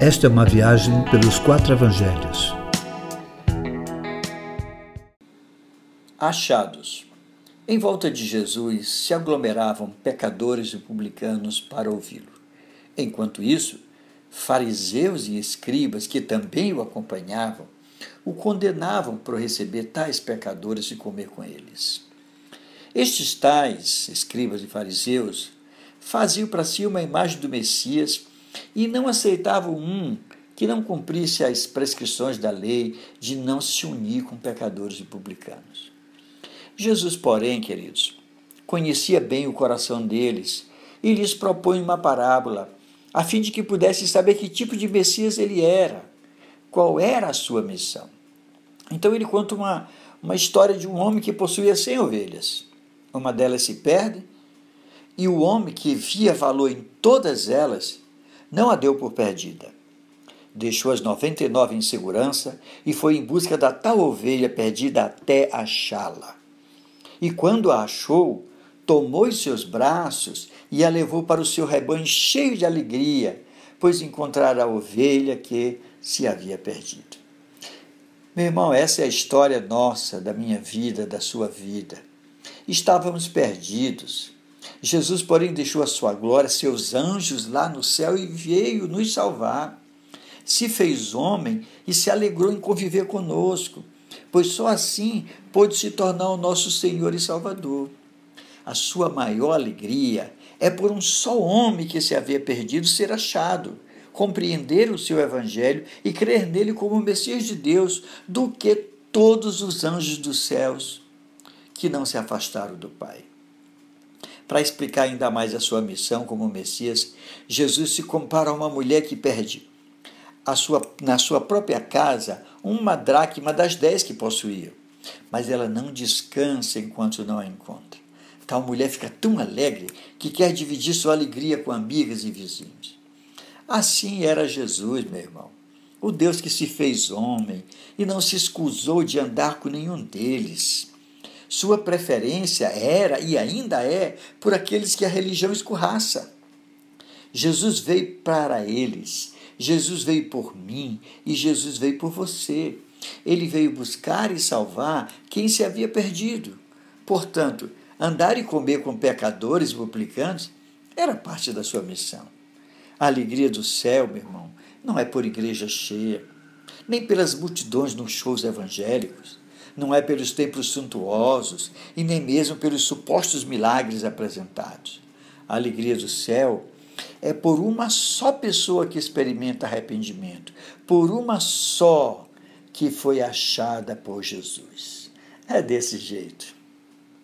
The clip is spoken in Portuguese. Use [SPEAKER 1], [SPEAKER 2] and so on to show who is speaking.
[SPEAKER 1] Esta é uma viagem pelos quatro evangelhos.
[SPEAKER 2] Achados. Em volta de Jesus se aglomeravam pecadores e publicanos para ouvi-lo. Enquanto isso, fariseus e escribas, que também o acompanhavam, o condenavam por receber tais pecadores e comer com eles. Estes tais, escribas e fariseus, faziam para si uma imagem do Messias e não aceitavam um que não cumprisse as prescrições da lei de não se unir com pecadores e publicanos. Jesus, porém, queridos, conhecia bem o coração deles e lhes propõe uma parábola, a fim de que pudessem saber que tipo de Messias ele era, qual era a sua missão. Então ele conta uma, uma história de um homem que possuía cem ovelhas. Uma delas se perde, e o homem que via valor em todas elas não a deu por perdida. Deixou as 99 em segurança e foi em busca da tal ovelha perdida até achá-la. E quando a achou, tomou em seus braços e a levou para o seu rebanho cheio de alegria, pois encontrara a ovelha que se havia perdido. Meu irmão, essa é a história nossa, da minha vida, da sua vida. Estávamos perdidos. Jesus, porém, deixou a sua glória, seus anjos lá no céu e veio nos salvar. Se fez homem e se alegrou em conviver conosco, pois só assim pôde se tornar o nosso Senhor e Salvador. A sua maior alegria é por um só homem que se havia perdido ser achado, compreender o seu evangelho e crer nele como o Messias de Deus, do que todos os anjos dos céus que não se afastaram do Pai. Para explicar ainda mais a sua missão como Messias, Jesus se compara a uma mulher que perde sua, na sua própria casa uma dracma das dez que possuía, mas ela não descansa enquanto não a encontra. Tal mulher fica tão alegre que quer dividir sua alegria com amigas e vizinhos. Assim era Jesus, meu irmão, o Deus que se fez homem e não se escusou de andar com nenhum deles. Sua preferência era e ainda é por aqueles que a religião escorraça. Jesus veio para eles, Jesus veio por mim e Jesus veio por você. Ele veio buscar e salvar quem se havia perdido. Portanto, andar e comer com pecadores e publicanos era parte da sua missão. A alegria do céu, meu irmão, não é por igreja cheia, nem pelas multidões nos shows evangélicos, não é pelos templos suntuosos e nem mesmo pelos supostos milagres apresentados. A alegria do céu é por uma só pessoa que experimenta arrependimento, por uma só que foi achada por Jesus. É desse jeito.